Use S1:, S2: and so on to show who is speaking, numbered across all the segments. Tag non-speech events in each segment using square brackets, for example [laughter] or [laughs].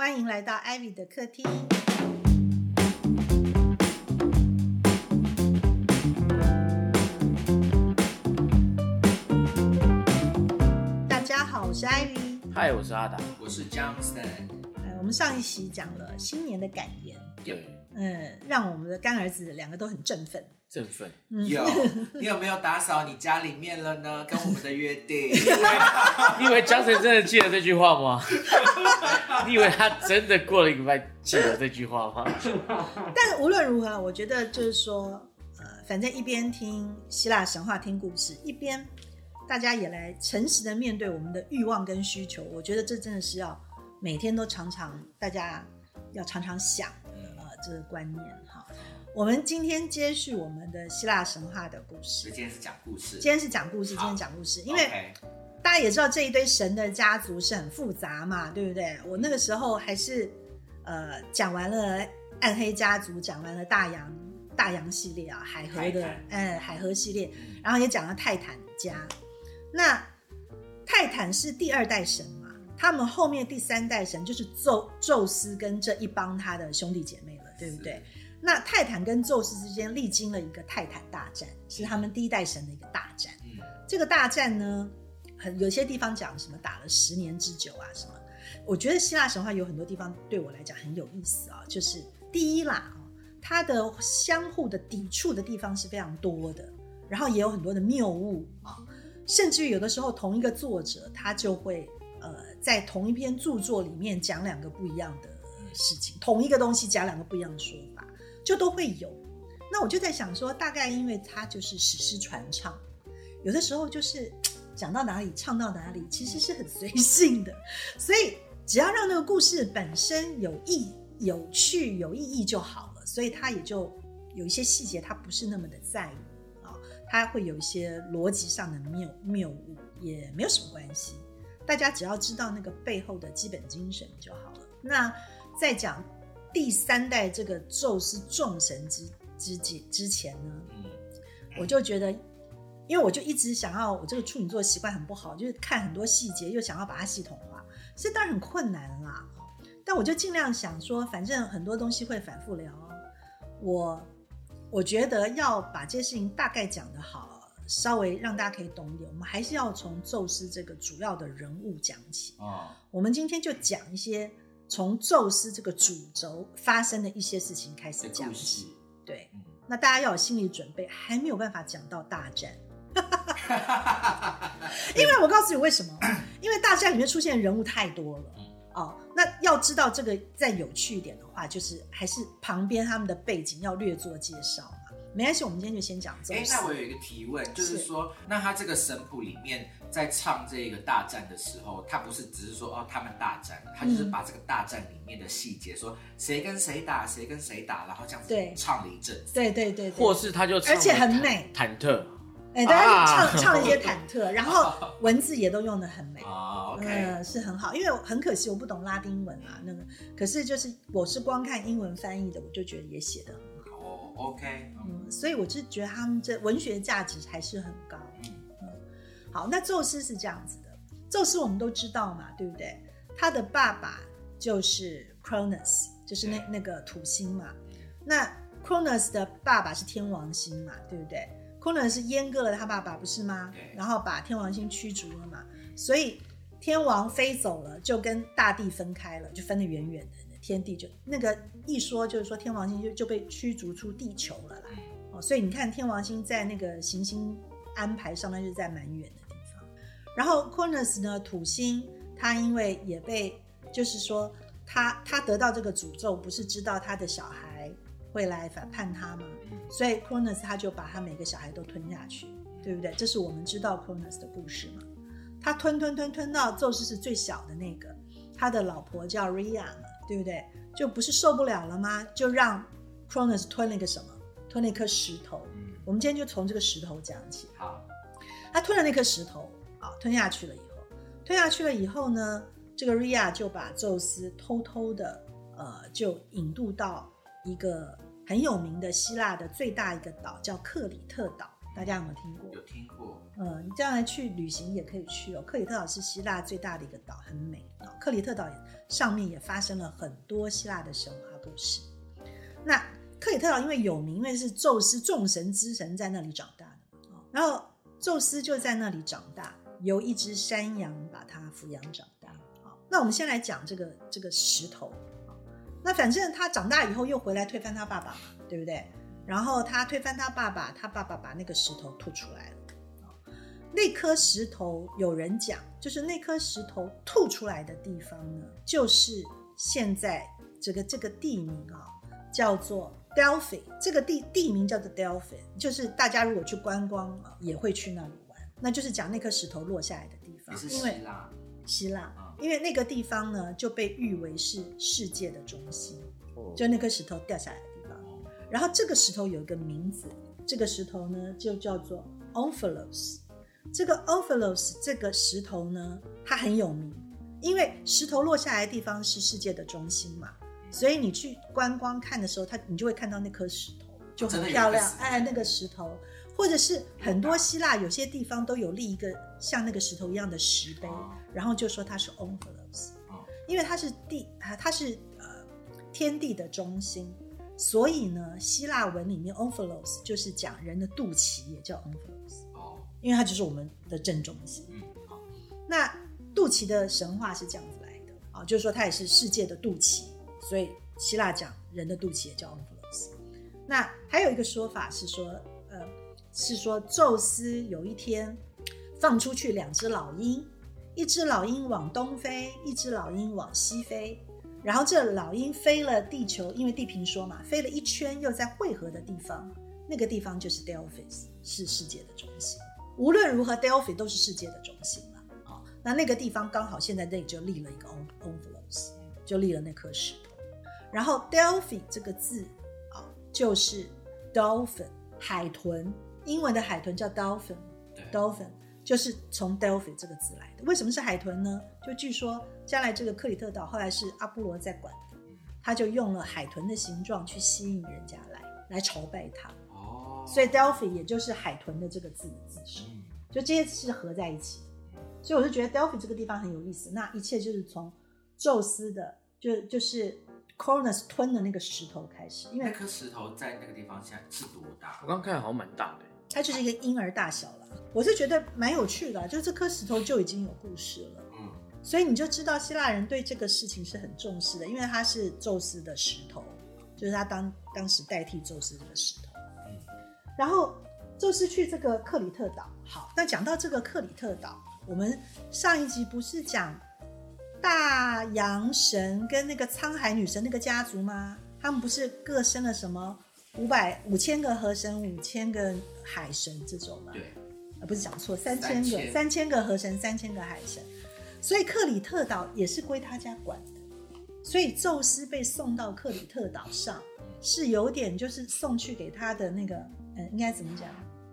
S1: 欢迎来到 Ivy 的客厅。大家好，我是 Ivy。
S2: 嗨，我是阿达。
S3: 我是 Johnston，
S1: 呃，我们上一期讲了新年的感言，
S2: 对，
S1: 嗯，让我们的干儿子两个都很振奋。
S2: 振奋。
S1: 嗯
S3: 有 [laughs] 你有没有打扫你家里面了呢？跟我们的约定，[laughs]
S2: 你以为江晨真的记得这句话吗？[laughs] 你以为他真的过了一个礼拜记得这句话吗？
S1: 但无论如何，我觉得就是说，呃，反正一边听希腊神话、听故事，一边大家也来诚实的面对我们的欲望跟需求。我觉得这真的是要每天都常常大家要常常想呃这个观念哈。我们今天接续我们的希腊神话的故事，
S3: 今天是讲故事。
S1: 今天是讲故事，今天讲故事，因为大家也知道这一堆神的家族是很复杂嘛，对不对？我那个时候还是呃讲完了暗黑家族，讲完了大洋大洋系列啊，海河的
S3: 泰坦
S1: 呃海河系列，
S3: 嗯
S1: 然后也讲了泰坦家。那泰坦是第二代神嘛，他们后面第三代神就是宙宙斯跟这一帮他的兄弟姐妹了，对不对？那泰坦跟宙斯之间历经了一个泰坦大战，是他们第一代神的一个大战。
S3: 嗯，
S1: 这个大战呢，很有些地方讲什么打了十年之久啊什么。我觉得希腊神话有很多地方对我来讲很有意思啊，就是第一啦，哦，它的相互的抵触的地方是非常多的，然后也有很多的谬误啊，甚至于有的时候同一个作者他就会呃在同一篇著作里面讲两个不一样的事情，同一个东西讲两个不一样的说法，就都会有。那我就在想说，大概因为它就是史诗传唱，有的时候就是 [tsk] 讲到哪里唱到哪里，其实是很随性的，所以只要让那个故事本身有意、有趣、有意义就好了。所以它也就有一些细节，它不是那么的在意啊、它会有一些逻辑上的谬谬误，也没有什么关系。大家只要知道那个背后的基本精神就好了。那在讲第三代这个宙斯众神之之之之前呢，
S3: 嗯，
S1: 我就觉得，因为我就一直想要，我这个处女座习惯很不好，就是看很多细节，又想要把它系统化，这当然很困难啦。但我就尽量想说，反正很多东西会反复聊，我我觉得要把这些事情大概讲得好，稍微让大家可以懂一点，我们还是要从宙斯这个主要的人物讲起。
S3: 哦，
S1: 我们今天就讲一些从宙斯这个主轴发生的一些事情开始讲起
S3: 事。，
S1: 对，
S3: 嗯，
S1: 那大家要有心理准备，还没有办法讲到大战，[laughs] 因为我告诉你为什么，[laughs] 因为大战里面出现的人物太多了。
S3: 嗯
S1: 哦，那要知道这个再有趣一点的话，就是还是旁边他们的背景要略做介绍嘛。没关系，我们今天就先讲这
S3: 哎，
S1: 斯。
S3: 那我有一个提问，就是说，那他这个神谱里面在唱这个大战的时候，他不是只是说哦他们大战，他就是
S1: 嗯
S3: 把这个大战里面的细节，说谁跟谁打，谁跟谁打，然后这样子
S1: 对
S3: 唱了一阵子。
S1: 对对对对，
S2: 或是他就唱
S1: 而且很美
S2: 忐忑。
S1: 哎，大家唱、
S2: 啊
S1: 唱了一些忐忑，然后 [laughs] 文字也都用的很美。
S3: 啊，OK，
S1: 呃，是很好，因为很可惜我不懂拉丁文啊，那个可是就是我是光看英文翻译的，我就觉得也写的很
S3: ，OK，嗯
S1: 嗯，所以我是觉得他们这文学价值还是很高。
S3: 嗯
S1: 好，那宙斯是这样子的，宙斯我们都知道嘛，对不对？他的爸爸就是 Cronus，就是那那个土星嘛。那 Cronus 的爸爸是天王星嘛，对不对？Cronus 是阉割了他爸爸，不是吗
S3: 对？
S1: 然后把天王星驱逐了嘛，所以天王飞走了，就跟大地分开了，就分得远远的，天地就那个一说就是说天王星就就被驱逐出地球了啦。哦，所以你看天王星在那个行星安排上面是在蛮远的地方。然后 Cronus 呢，土星，他因为也被，就是说他他得到这个诅咒，不是知道他的小孩会来反叛他吗？所以 Cronus 他就把他每个小孩都吞下去，对不对？这是我们知道 Cronus 的故事嘛。他吞吞吞吞到宙斯是最小的那个，他的老婆叫 Rhea 嘛，对不对？就不是受不了了吗？就让 Cronus 吞了一个什么？吞了一颗石头。
S3: 嗯，
S1: 我们今天就从这个石头讲起。
S3: 好，
S1: 他吞了那颗石头啊，吞下去了以后，吞下去了以后呢，这个 Rhea 就把宙斯偷偷的呃，就引渡到一个很有名的希腊的最大一个岛，叫克里特岛。大家有没有听过？
S3: 有听过。
S1: 嗯，你将来去旅行也可以去哦。克里特岛是希腊最大的一个岛，很美哦。克里特岛上面也发生了很多希腊的神话故事。那克里特岛因为有名，因为是宙斯众神之神在那里长大的哦，然后宙斯就在那里长大，由一只山羊把他抚养长大。好，那我们先来讲这个这个石头。那反正他长大以后又回来推翻他爸爸嘛，对不对？然后他推翻他爸爸，他爸爸把那个石头吐出来了。那颗石头有人讲，就是那颗石头吐出来的地方呢，就是现在这个这个地名啊，叫做 Delphi。这个地地名叫做 Delphi，就是大家如果去观光啊，也会去那里玩。那就是讲那颗石头落下来的地方，
S3: 因为希腊，
S1: 希腊，因为那个地方呢就被誉为是世界的中心，就那颗石头掉下来。然后这个石头有一个名字，这个石头呢就叫做 Omphalos。这个 Omphalos 这个石头呢，它很有名，因为石头落下来的地方是世界的中心嘛，所以你去观光看的时候，它你就会看到那颗石头就很漂亮。哎，那个石头，或者是很多希腊有些地方都有立一个像那个石头一样的石碑，然后就说它是 Omphalos，因为它是地啊，它是呃天地的中心，所以呢，希腊文里面 Omphalos 就是讲人的肚脐，也叫 Omphalos 哦。因为它就是我们的正中心。嗯，好。那肚脐的神话是这样子来的啊，就是说它也是世界的肚脐，所以希腊讲人的肚脐也叫 Omphalos。那还有一个说法是说，呃，是说宙斯有一天放出去两只老鹰，一只老鹰往东飞，一只老鹰往西飞，然后这老鹰飞了地球，因为地平说嘛，飞了一圈又在汇合的地方，那个地方就是 Delphi，是世界的中心。无论如何，Delphi 都是世界的中心了。啊，那那个地方刚好现在那里就立了一个 Omphalos，就立了那颗石头。然后 Delphi 这个字啊，就是 Dolphin 海豚，英文的海豚叫 Dolphin，Dolphin 就是从 Delphi 这个字来的。为什么是海豚呢？就据说将来这个克里特岛后来是阿波罗在管的，他就用了海豚的形状去吸引人家来，来朝拜他。哦所以 Delphi 也就是海豚的这个字的字首，就这些是合在一起的。所以我就觉得 Delphi 这个地方很有意思。那一切就是从宙斯的，就就是 Cronus 吞的那个石头开始。因为
S3: 那颗石头在那个地方现在是多大？
S2: 我刚看好像蛮大的，
S1: 它就是一个婴儿大小了。我是觉得蛮有趣的，就这颗石头就已经有故事了。嗯，所以你就知道希腊人对这个事情是很重视的，因为它是宙斯的石头，就是他当当时代替宙斯这个石头。嗯然后宙斯去这个克里特岛。好，那讲到这个克里特岛，我们上一集不是讲大洋神跟那个沧海女神那个家族吗？他们不是各生了什么五百五千个河神、五千个海神这种吗？
S3: 对，
S1: 啊，不是讲错，三千个，三千个河神，三千个海神。所以克里特岛也是归他家管的。所以宙斯被送到克里特岛上，是有点就是送去给他的那个。应该怎么讲？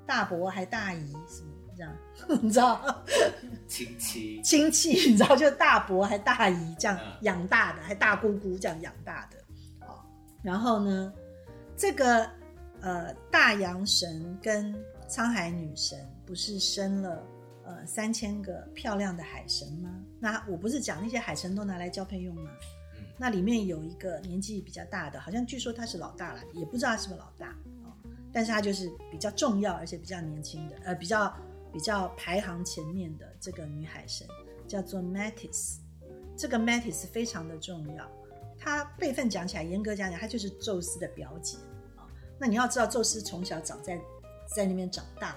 S1: 大伯还大姨什么这样？[laughs] 你知道？
S3: 亲戚
S1: 亲戚，[laughs] 你知道？就大伯还大姨这样养大的，还大姑姑这样养大的。好，然后呢，这个呃大洋神跟沧海女神不是生了呃三千个漂亮的海神吗？那我不是讲那些海神都拿来交配用吗？嗯，那里面有一个年纪比较大的，好像据说他是老大了，也不知道他是不是老大。但是他就是比较重要，而且比较年轻的，呃，比较比较排行前面的这个女海神叫做 Metis。这个 Metis 非常的重要，她辈分讲起来，严格讲讲，她就是宙斯的表姐啊。那你要知道，宙斯从小长在在那边长大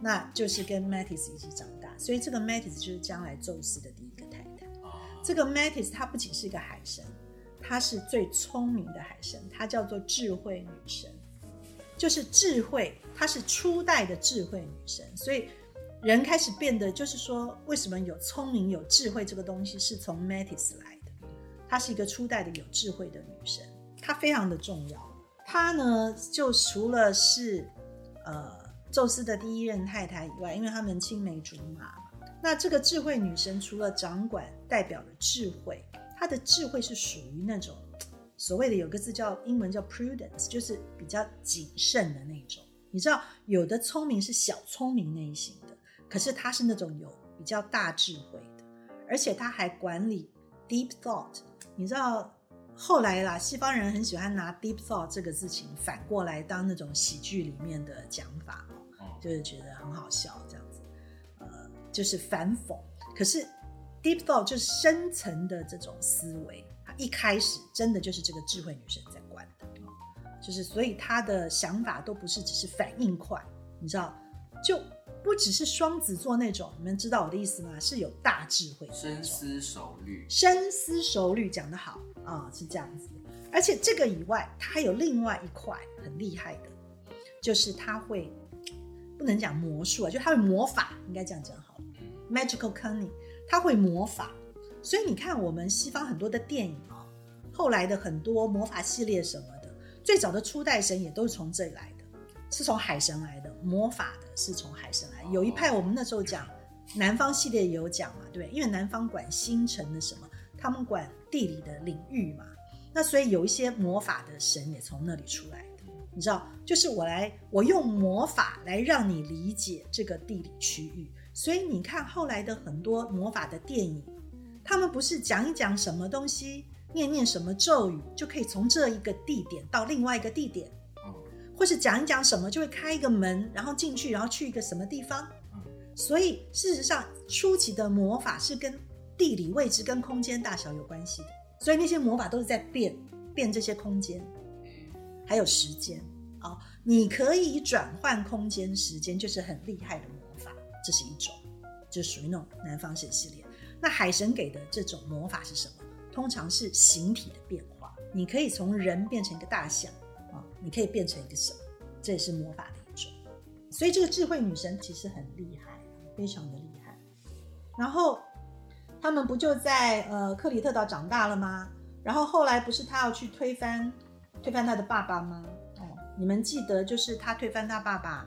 S1: 那就是跟 Metis 一起长大，所以这个 Metis 就是将来宙斯的第一个太太。这个 Metis 她不仅是一个海神，她是最聪明的海神，她叫做智慧女神。就是智慧，她是初代的智慧女神，所以人开始变得，就是说，为什么有聪明、有智慧这个东西是从 Metis 来的？她是一个初代的有智慧的女神，她非常的重要。她呢，就除了是呃宙斯的第一任太太以外，因为他们青梅竹马，那这个智慧女神除了掌管代表的智慧，她的智慧是属于那种。所谓的有个字叫英文叫 prudence，就是比较谨慎的那种你知道，有的聪明是小聪明那一型的，可是她是那种有比较大智慧的，而且他还管理 deep thought。你知道，后来啦，西方人很喜欢拿 deep thought 这个事情反过来当那种喜剧里面的讲法，就是觉得很好笑这样子，呃，就是反讽。可是 deep thought 就是深层的这种思维，一开始真的就是这个智慧女神在管的。就是所以他的想法都不是只是反应快，你知道，就不只是双子座那种，你们知道我的意思吗？是有大智慧，
S3: 深思熟虑，
S1: 深思熟虑讲得好啊，是这样子。而且这个以外，他还有另外一块很厉害的，就是他会不能讲魔术啊，就他会魔法，应该这样讲好了，magical cunning，他会魔法。所以你看我们西方很多的电影啊，后来的很多魔法系列什么的。最早的初代神也都是从这里来的，是从海神来的，魔法的是从海神来。有一派我们那时候讲南方系列也有讲嘛，对，因为南方管星辰的什么，他们管地理的领域嘛，那所以有一些魔法的神也从那里出来的。你知道，就是我来，我用魔法来让你理解这个地理区域。所以你看后来的很多魔法的电影，他们不是讲一讲什么东西。念念什么咒语，就可以从这一个地点到另外一个地点，或是讲一讲什么，就会开一个门，然后进去，然后去一个什么地方。所以事实上，初期的魔法是跟地理位置、跟空间大小有关系的。所以那些魔法都是在变变这些空间，还有时间啊。你可以转换空间、时间，就是很厉害的魔法。这是一种，就属于那种南方神系列。那海神给的这种魔法是什么？通常是形体的变化，你可以从人变成一个大象啊，你可以变成一个什么，这也是魔法的一种。所以这个智慧女神其实很厉害，非常的厉害。然后他们不就在呃克里特岛长大了吗？然后后来不是他要去推翻推翻他的爸爸吗？哦，你们记得就是他推翻他爸爸，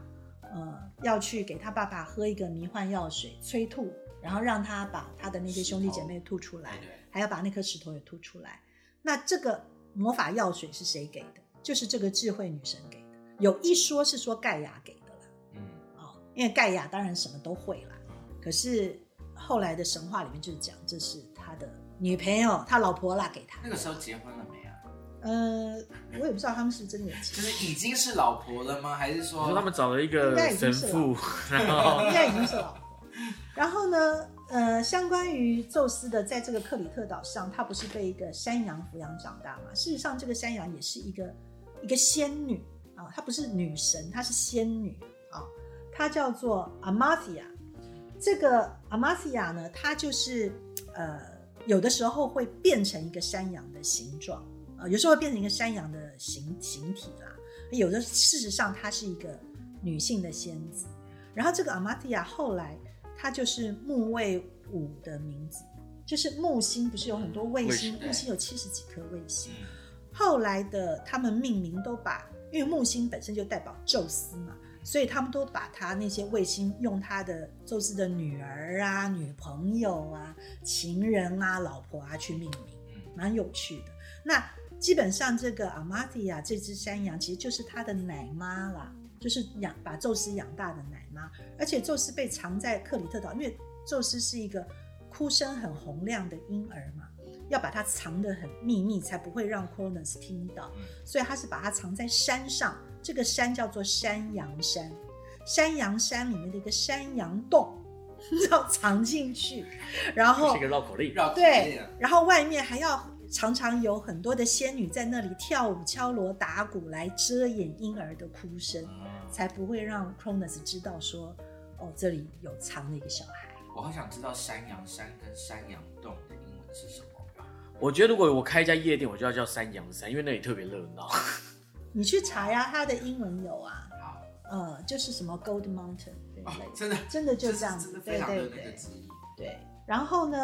S1: 呃，要去给他爸爸喝一个迷幻药水催吐，然后让他把他的那些兄弟姐妹吐出来。还要把那颗石头也吐出来，那这个魔法药水是谁给的？就是这个智慧女神给的。有一说是说盖亚给的了，嗯，哦，因为盖亚当然什么都会了，可是后来的神话里面就是讲这是他的女朋友，他老婆啦给他。
S3: 那个时候结婚了没啊？
S1: 呃，我也不知道他们是真的
S3: 就是已经是老婆了吗？还是说
S2: 他们找了一个神父？
S1: 应该已经是老婆。然后呢？呃，相关于宙斯的，在这个克里特岛上，他不是被一个山羊抚养长大吗？事实上，这个山羊也是一个一个仙女啊，她不是女神，她是仙女啊，她叫做阿玛西亚。这个阿玛西亚呢，她就是呃，有的时候会变成一个山羊的形状啊，有时候会变成一个山羊的形形体啦。有的事实上，她是一个女性的仙子。然后这个阿玛蒂亚后来。它就是木卫五的名字，就是木星不是有很多卫星，木星有七十几颗卫星。后来的他们命名都把，因为木星本身就代表宙斯嘛，所以他们都把他那些卫星用他的宙斯的女儿啊、女朋友啊、情人啊、老婆啊去命名，蛮有趣的。那基本上这个阿玛蒂亚这只山羊其实就是他的奶妈啦。就是养把宙斯养大的奶妈，而且宙斯被藏在克里特岛，因为宙斯是一个哭声很洪亮的婴儿嘛，要把它藏得很秘密，才不会让 Cronus 听到，所以他是把它藏在山上，这个山叫做山羊山，山羊山里面的一个山羊洞，[laughs] 要藏进去，然后
S2: 是一个绕口令，
S1: 对，然后外面还要。常常有很多的仙女在那里跳舞、敲锣打鼓来遮掩婴儿的哭声，才不会让 Cronus 知道说，哦，这里有藏了一个小孩。
S3: 我好想知道山羊山跟山羊洞的英文是什么。
S2: 我觉得如果我开一家夜店，我就要叫山羊山，因为那里特别热闹。[laughs]
S1: 你去查呀，它的英文有啊。好。呃，就是什么 Gold Mountain，对
S3: 对？真的，
S1: 真的就这样子，对对对。对，然后呢？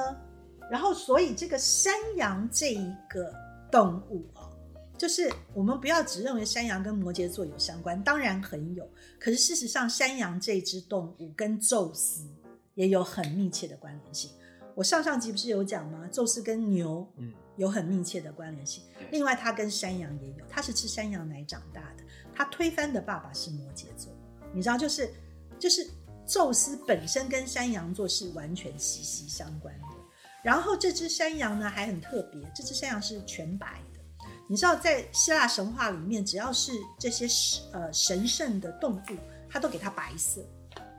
S1: 然后，所以这个山羊这一个动物啊，就是我们不要只认为山羊跟摩羯座有相关，当然很有。可是事实上，山羊这只动物跟宙斯也有很密切的关联性。我上上集不是有讲吗？宙斯跟牛
S2: 嗯，
S1: 有很密切的关联性
S3: 对。
S1: 另外，他跟山羊也有，他是吃山羊奶长大的。他推翻的爸爸是摩羯座，你知道，就是就是宙斯本身跟山羊座是完全息息相关的。然后这只山羊呢还很特别，这只山羊是全白的。你知道，在希腊神话里面，只要是这些神呃神圣的动物，它都给它白色，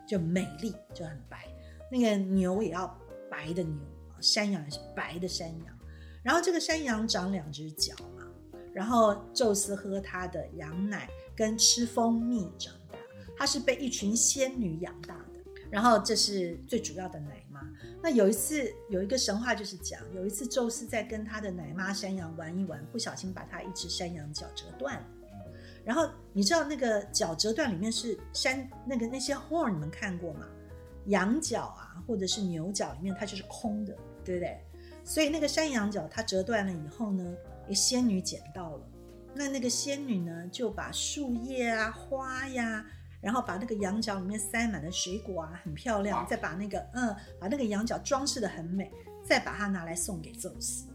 S1: 就美丽，就很白。那个牛也要白的牛，山羊也是白的山羊。然后这个山羊长两只脚嘛，然后宙斯喝它的羊奶跟吃蜂蜜长大，它是被一群仙女养大的。然后这是最主要的奶那有一次有一个神话就是讲，有一次宙斯在跟他的奶妈山羊玩一玩，不小心把他一只山羊脚折断了。然后你知道那个脚折断里面是山那个那些 horn 你们看过吗？羊角啊，或者是牛角里面它就是空的，对不对？所以那个山羊角它折断了以后呢，诶仙女捡到了。那那个仙女呢，就把树叶啊、花呀，然后把那个羊角里面塞满了水果啊，很漂亮，再把那个嗯，把那个羊角装饰的很美，再把它拿来送给宙斯。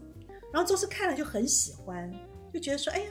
S1: 然后宙斯看了就很喜欢，就觉得说，哎呀，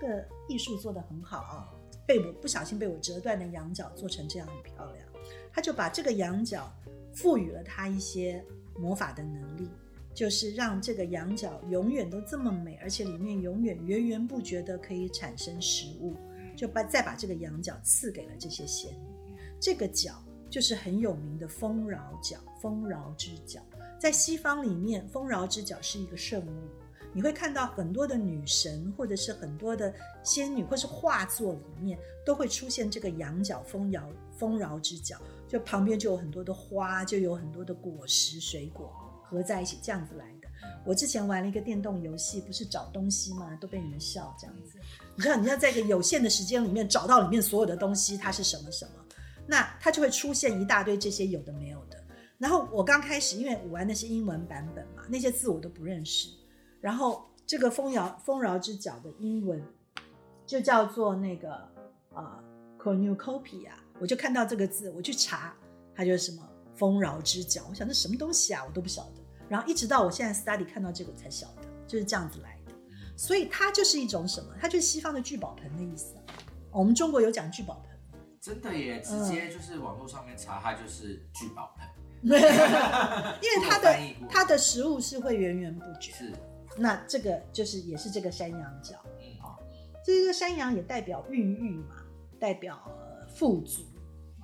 S1: 这个艺术做的很好啊，被我不小心被我折断的羊角做成这样很漂亮。他就把这个羊角赋予了他一些魔法的能力，就是让这个羊角永远都这么美，而且里面永远源源不绝的可以产生食物，就把再把这个羊角赐给了这些仙女。这个角就是很有名的丰饶角，丰饶之角，在西方里面，丰饶之角是一个圣物。你会看到很多的女神，或者是很多的仙女，或是画作里面都会出现这个羊角丰饶丰饶之角，就旁边就有很多的花，就有很多的果实、水果合在一起，这样子来的。我之前玩了一个电动游戏，不是找东西吗？都被你们笑这样子。你知道你要在一个有限的时间里面找到里面所有的东西，它是什么什么，那它就会出现一大堆这些有的没有的。然后我刚开始，因为我玩的是英文版本嘛，那些字我都不认识。然后这个丰饶丰饶之角的英文就叫做那个啊、cornucopia，我就看到这个字，我去查，它就是什么丰饶之角，我想这什么东西啊，我都不晓得。然后一直到我现在 study 看到这个才晓得，就是这样子来。所以它就是一种什么？它就是西方的聚宝盆的意思。啊。我们中国有讲聚宝盆。
S3: 真的耶，直接就是网络上面查，它就是聚宝盆，[laughs]
S1: 因为它的它的食物是会源源不绝，
S3: 是，
S1: 那这个就是也是这个山羊角，
S3: 嗯，
S1: 这个山羊也代表孕育嘛，代表呃富足。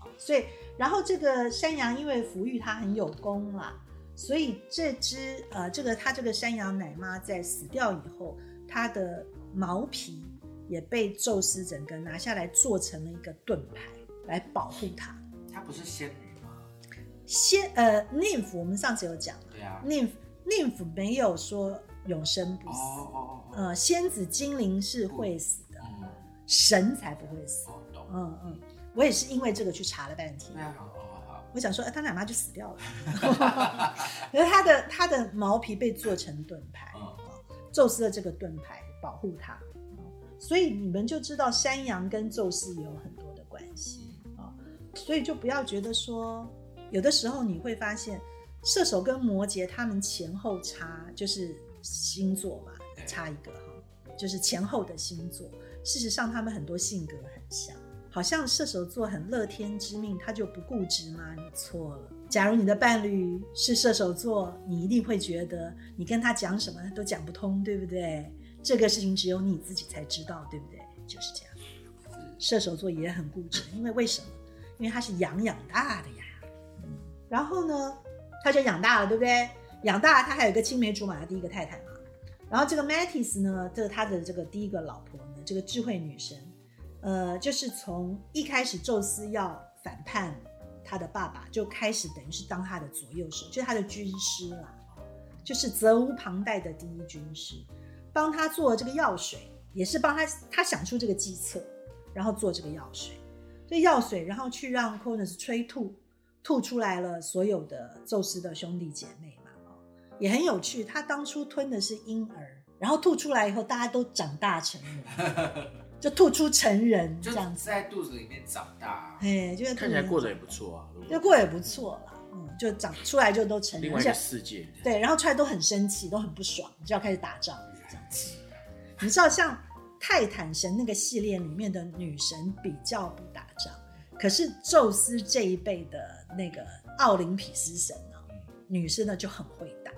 S1: 啊，所以然后这个山羊因为抚育它很有功啦，所以这只呃这个它这个山羊奶妈在死掉以后，它的毛皮也被宙斯整个拿下来做成了一个盾牌来保护它。
S3: 她不是仙女吗？
S1: 仙呃 nymph 我们上次有讲
S3: 对啊
S1: ，nymph nymph 没有说永生不
S3: 哦
S1: 死，
S3: 哦哦哦，
S1: 呃仙子精灵是会死的，
S3: 嗯，
S1: 神才不会死。
S3: 哦懂，
S1: 嗯嗯，我也是因为这个去查了半天
S3: 对。啊，好好好好，
S1: 我想说，哎，他奶妈就死掉了，[laughs] 可是他的他的毛皮被做成盾牌，宙斯的这个盾牌保护他，哦所以你们就知道山羊跟宙斯也有很多的关系。啊、哦所以就不要觉得说，有的时候你会发现射手跟摩羯他们前后差就是星座嘛，差一个哈，就是前后的星座，事实上他们很多性格很像。好像射手座很乐天知命，他就不固执吗？你错了。假如你的伴侣是射手座，你一定会觉得你跟他讲什么都讲不通，对不对？这个事情只有你自己才知道，对不对？就是这样。射手座也很固执，因为为什么？因为他是羊养大的呀。嗯，然后呢，他就养大了，对不对？养大了，他还有一个青梅竹马的第一个太太嘛。然后这个 Metis 呢，这是他的这个第一个老婆呢，这个智慧女神，呃，就是从一开始宙斯要反叛他的爸爸，就开始等于是当他的左右手，就是他的军师啦，就是责无旁贷的第一军师，帮他做这个药水，也是帮他他想出这个计策，然后做这个药水。这药水，然后去让 Cronus 催吐，吐出来了所有的宙斯的兄弟姐妹嘛，也很有趣。他当初吞的是婴儿，然后吐出来以后，大家都长大成人，[laughs] 就吐出成人
S3: 就
S1: 这样子。
S3: 在肚子里面长大，
S1: 哎，就是
S2: 看起来过得也不错啊。
S1: 就过得也不错啦。嗯，就长出来就都成人，
S2: 另外一个世界，
S1: 对，然后出来都很生气，都很不爽，就要开始打仗这样子。你知道，像泰坦神那个系列里面的女神比较不打仗，可是宙斯这一辈的那个奥林匹斯神呢、女生呢就很会打，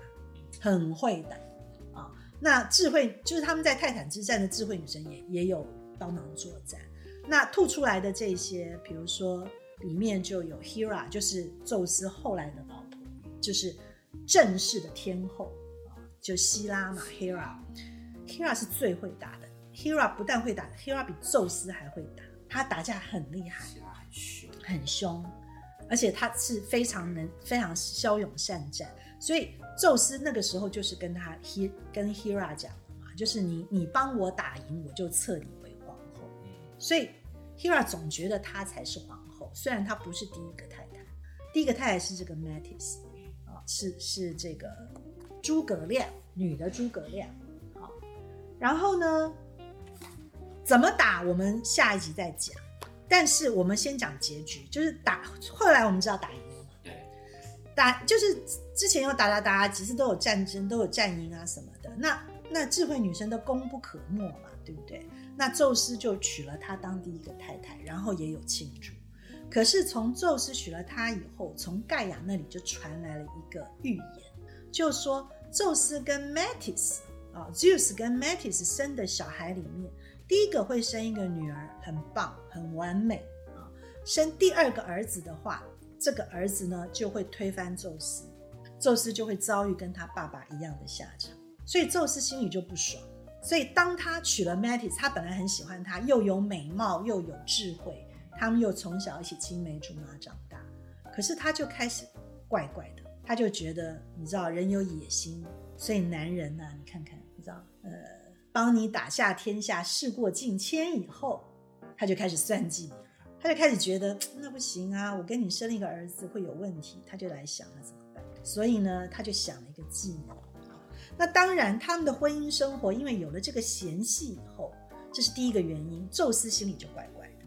S1: 很会打啊。那智慧就是他们在泰坦之战的智慧女神也也有帮忙作战。那吐出来的这些，比如说里面就有 Hera，就是宙斯后来的老婆，就是正式的天后啊，就希拉嘛，Hera。Hera 是最会打的，Hera 不但会打，Hera 比宙斯还会打，他打架很厉害。
S3: 很凶，
S1: 很凶，而且他是非常能、非常骁勇善战。所以宙斯那个时候就是跟他 He 跟 Hera 讲的嘛，就是你你帮我打赢，我就册你为皇后。
S3: 嗯，
S1: 所以 Hera 总觉得她才是皇后，虽然她不是第一个太太，第一个太太是这个 Metis 啊，是是这个诸葛亮女的诸葛亮。好，然后呢，怎么打我们下一集再讲。但是我们先讲结局，就是打。后来我们知道打赢了嘛，
S3: 对，
S1: 打就是之前有打打打，几次都有战争，都有战赢啊什么的。那那智慧女生都功不可没嘛，对不对？那宙斯就娶了她当第一个太太，然后也有庆祝。可是从宙斯娶了她以后，从盖亚那里就传来了一个预言，就说宙斯跟 Metis 啊，Zeus 跟 Metis 生的小孩里面，第一个会生一个女儿，很棒，很完美啊。生第二个儿子的话，这个儿子呢就会推翻宙斯，宙斯就会遭遇跟他爸爸一样的下场，所以宙斯心里就不爽。所以当他娶了 Metis，他本来很喜欢她，又有美貌又有智慧，他们又从小一起青梅竹马长大，可是他就开始怪怪的，他就觉得你知道人有野心，所以男人呐、你看看，你知道呃。帮你打下天下，事过境迁以后，他就开始算计你，他就开始觉得那不行啊，我跟你生了一个儿子会有问题，他就来想了怎么办。所以呢，他就想了一个计谋。那当然，他们的婚姻生活因为有了这个嫌隙以后，这是第一个原因，宙斯心里就怪怪的。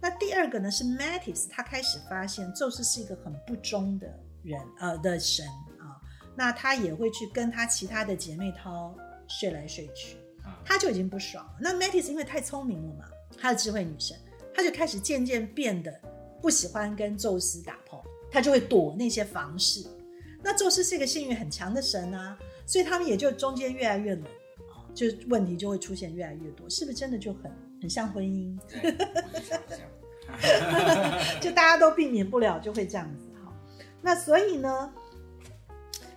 S1: 那第二个呢是 Metis，他开始发现宙斯是一个很不忠的人，呃的神啊，那他也会去跟他其他的姐妹淘睡来睡去。他就已经不爽了。那 Metis 因为太聪明了嘛，她的智慧女神，她就开始渐渐变得不喜欢跟宙斯打炮，她就会躲那些房事。那宙斯是一个性欲很强的神啊，所以他们也就中间越来越冷啊，就问题就会出现越来越多，是不是真的就很很像婚姻？[laughs]
S3: 就
S1: 大家都避免不了，就会这样子哈。那所以呢，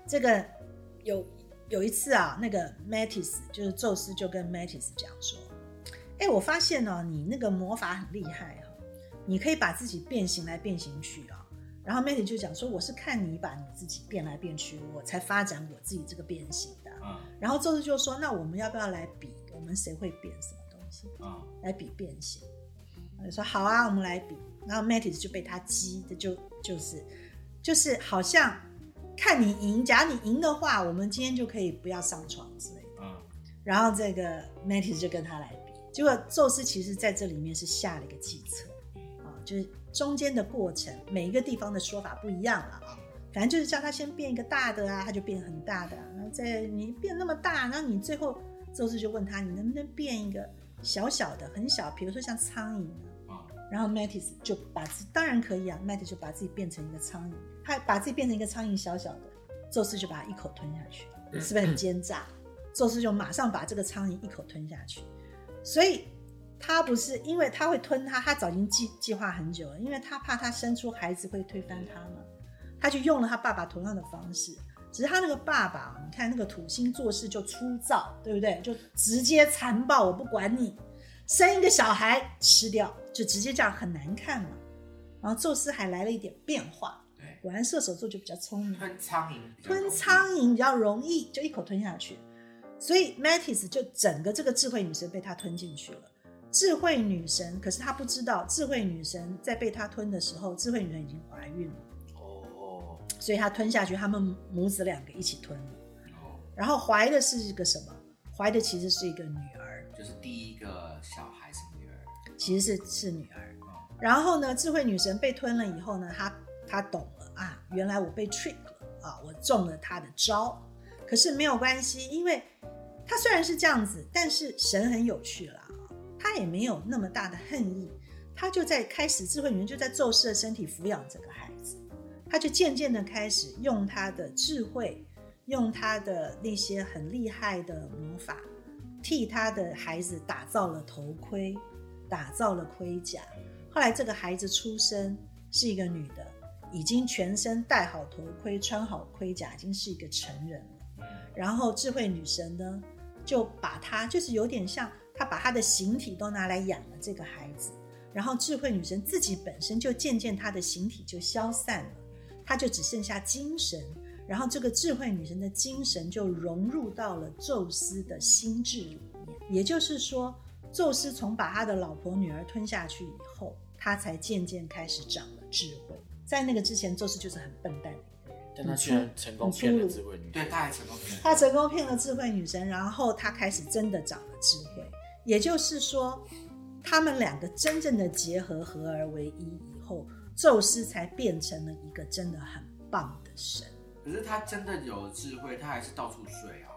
S1: 这个有。有一次啊，那个 Metis 就是宙斯就跟 Metis 讲说：“哎，我发现哦，你那个魔法很厉害哈、你可以把自己变形来变形去啊。”然后 Metis 就讲说：“我是看你把你自己变来变去，我才发展我自己这个变形的。
S3: 嗯
S1: 然后宙斯就说：“那我们要不要来比，我们谁会变什么东西？
S3: 嗯
S1: 来比变形？”我就说：“好啊，我们来比。”然后 Metis 就被他激的就就是就是好像。看你赢，假如你赢的话，我们今天就可以不要上床之类的。
S3: 嗯
S1: 然后这个 Metis 就跟他来比，结果宙斯其实在这里面是下了一个计策啊，就是中间的过程，每一个地方的说法不一样了啊。反正就是叫他先变一个大的啊，他就变很大的、啊，然后再你变那么大，然后你最后宙斯就问他，你能不能变一个小小的、很小，比如说像苍蝇呢？
S3: 嗯
S1: 然后 Mattis 就把自当然可以啊，Metis 就把自己变成一个苍蝇，他把自己变成一个苍蝇小小的，宙斯就把它一口吞下去，是不是很奸诈？宙斯就马上把这个苍蝇一口吞下去，所以他不是因为他会吞他，他早已经计计划很久了，因为他怕他生出孩子会推翻他嘛，他就用了他爸爸同样的方式，只是他那个爸爸，你看那个土星做事就粗糙，对不对？就直接残暴，我不管你。生一个小孩吃掉，就直接这样很难看嘛。然后宙斯还来了一点变化，
S3: 对，
S1: 果然射手座就比较聪明，
S3: 吞苍蝇
S1: 吞苍蝇比较容易，就一口吞下去。所以 Metis 就整个这个智慧女神被他吞进去了。智慧女神，可是她不知道，智慧女神在被她吞的时候，智慧女神已经怀孕了，
S2: 哦，
S1: 所以她吞下去，他们母子两个一起吞了。
S3: 哦，
S1: 然后怀的是一个什么？怀的其实是一个女儿，
S3: 就是第一个小孩是女儿，
S1: 其实是是女儿。
S3: 哦
S1: 然后呢，智慧女神被吞了以后呢，她她懂了啊，原来我被 trick 了啊，我中了她的招。可是没有关系，因为她虽然是这样子，但是神很有趣啦，他也没有那么大的恨意，他就在开始智慧女人就在宙斯的身体抚养这个孩子，他就渐渐的开始用他的智慧，用他的那些很厉害的魔法，替他的孩子打造了头盔，打造了盔甲。后来这个孩子出生是一个女的，已经全身戴好头盔，穿好盔甲，已经是一个成人了。然后智慧女神呢，就把她就是有点像把她的形体都拿来养了这个孩子，然后智慧女神自己本身就渐渐她的形体就消散了，她就只剩下精神，然后这个智慧女神的精神就融入到了宙斯的心智里面，也就是说，宙斯从把他的老婆女儿吞下去以后，他才渐渐开始长了智慧，在那个之前，宙斯就是很笨蛋。
S2: 但他居然成功骗了智慧女神，
S3: 对，他还成功骗了。
S1: 他成功骗了智慧女神，然后他开始真的长了智慧。也就是说，他们两个真正的结合合而为一以后，宙斯才变成了一个真的很棒的神。
S3: 可是他真的有智慧，他还是到处睡啊。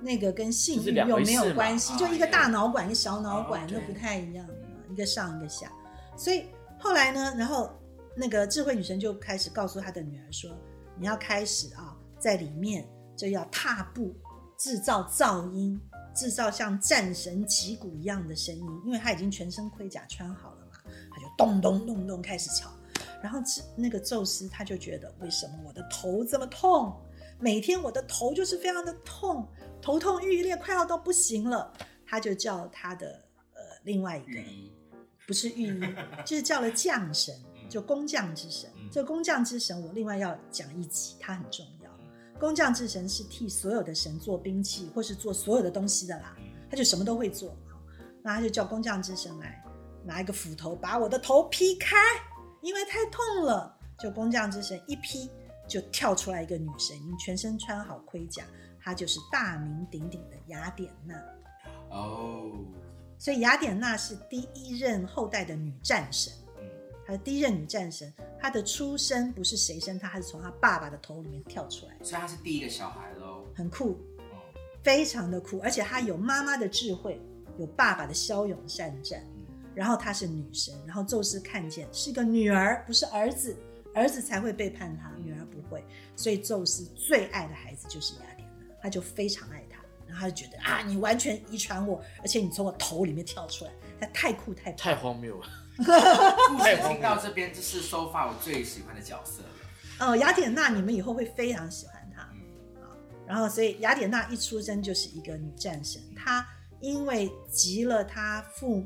S1: 那个跟性欲又没有关系，就一个大脑管，一个小脑管，那不太一样，一个上一个下。所以后来呢，然后那个智慧女神就开始告诉她的女儿说。你要开始啊，在里面就要踏步，制造噪音，制造像战神击鼓一样的声音，因为他已经全身盔甲穿好了嘛，他就咚咚咚咚开始吵。然后那个宙斯他就觉得，为什么我的头这么痛？每天我的头就是非常的痛，头痛欲裂，快要到不行了。他就叫他的呃另外一个，不是御医，[laughs] 就是叫了将神。就工匠之神，这工匠之神我另外要讲一集，他很重要。工匠之神是替所有的神做兵器或是做所有的东西的啦，他就什么都会做。那他就叫工匠之神来拿一个斧头把我的头劈开，因为太痛了。就工匠之神一劈，就跳出来一个女神，全身穿好盔甲，她就是大名鼎鼎的雅典娜。
S3: 哦，
S1: 所以雅典娜是第一任后代的女战神。她的第一任女战神，她的出生不是谁生她，她是从她爸爸的头里面跳出来，
S3: 所以她是第一个小孩喽，
S1: 很酷，非常的酷，而且她有妈妈的智慧，有爸爸的骁勇善战，然后她是女神，然后宙斯看见是个女儿，不是儿子，儿子才会背叛她，女儿不会，所以宙斯最爱的孩子就是雅典娜，他就非常爱她，然后他就觉得啊，你完全遗传我，而且你从我头里面跳出来，他太酷太
S2: 太荒谬了。
S3: 故事听到这边，这是收发我最喜欢的角色
S1: 了。哦，雅典娜，你们以后会非常喜欢她。啊，然后所以雅典娜一出生就是一个女战神，她因为集了她父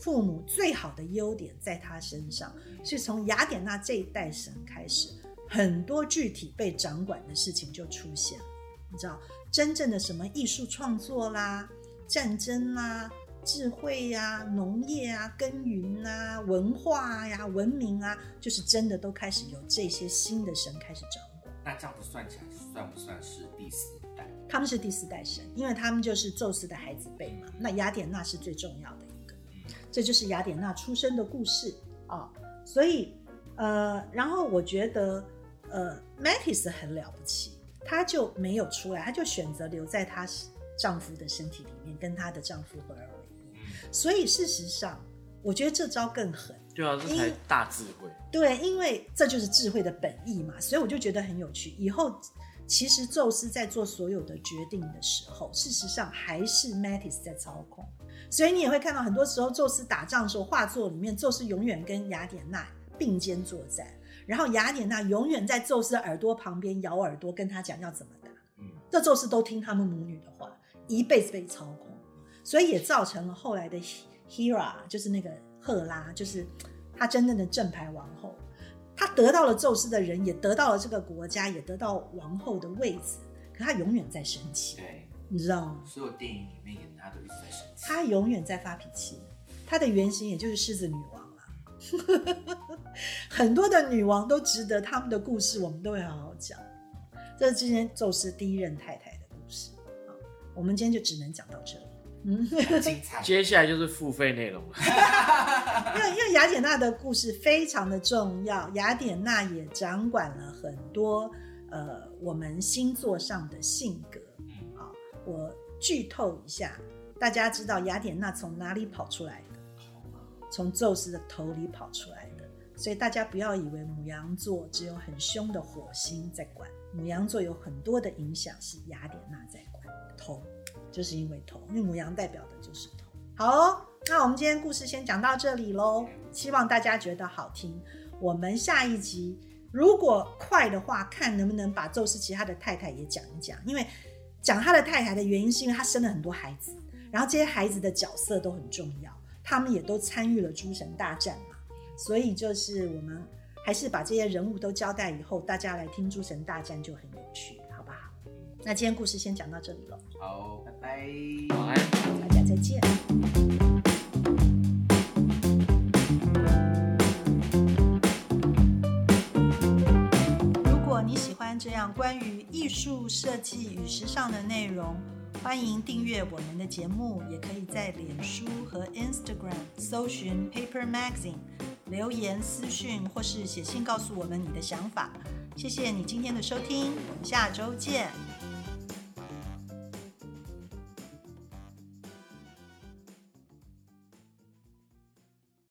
S1: 父母最好的优点在她身上，所以从雅典娜这一代神开始，很多具体被掌管的事情就出现了。你知道，真正的什么艺术创作啦，战争啦。智慧呀，农业啊，耕耘啊，文化呀，文明啊，就是真的都开始有这些新的神开始掌管。
S3: 那这样子算起来，算不算是第四代？
S1: 他们是第四代神，因为他们就是宙斯的孩子辈嘛。那雅典娜是最重要的一个，这就是雅典娜出生的故事啊。所以，呃，然后我觉得，呃，Metis 很了不起，她就没有出来，她就选择留在她丈夫的身体里面，跟她的丈夫合而为。所以事实上，我觉得这招更狠。
S2: 对啊，这才大智慧。
S1: 对，因为这就是智慧的本意嘛。所以我就觉得很有趣。以后其实宙斯在做所有的决定的时候，事实上还是 Metis 在操控。所以你也会看到，很多时候宙斯打仗的时候，画作里面宙斯永远跟雅典娜并肩作战，然后雅典娜永远在宙斯的耳朵旁边咬耳朵，跟他讲要怎么打。嗯，这宙斯都听他们母女的话，一辈子被操控。所以也造成了后来的 Hera，就是那个赫拉，就是她真正的正牌王后。她得到了宙斯的人，也得到了这个国家，也得到王后的位置。可她永远在生气，
S3: 对，
S1: 你知道吗？
S3: 所有电影里面演她都一直在生气。
S1: 她永远在发脾气。她的原型也就是狮子女王了。[laughs] 很多的女王都值得他们的故事，我们都会好好讲。这是今天宙斯第一任太太的故事。好，我们今天就只能讲到这里。嗯，
S3: 精彩。[laughs]
S2: 接下来就是付费内容了。[laughs]
S1: 因为因为雅典娜的故事非常的重要，雅典娜也掌管了很多呃我们星座上的性格。
S3: 嗯
S1: 啊，我剧透一下，大家知道雅典娜从哪里跑出来的？从宙斯的头里跑出来的。所以大家不要以为母羊座只有很凶的火星在管，母羊座有很多的影响是雅典娜在管。头就是因为头，因为母羊代表的就是头。好，那我们今天故事先讲到这里喽，希望大家觉得好听。我们下一集如果快的话，看能不能把宙斯其他的太太也讲一讲，因为讲他的太太的原因是因为他生了很多孩子，然后这些孩子的角色都很重要，他们也都参与了诸神大战嘛，所以就是我们还是把这些人物都交代以后，大家来听诸神大战就很有趣，那今天故事先讲到这里了，
S3: 好，拜拜。
S2: 晚安。
S1: 大家再见。如果你喜欢这样关于艺术设计与时尚的内容，欢迎订阅我们的节目，也可以在脸书和 Instagram 搜寻 Paper Magazine，留言私讯或是写信告诉我们你的想法。谢谢你今天的收听，我们下周见。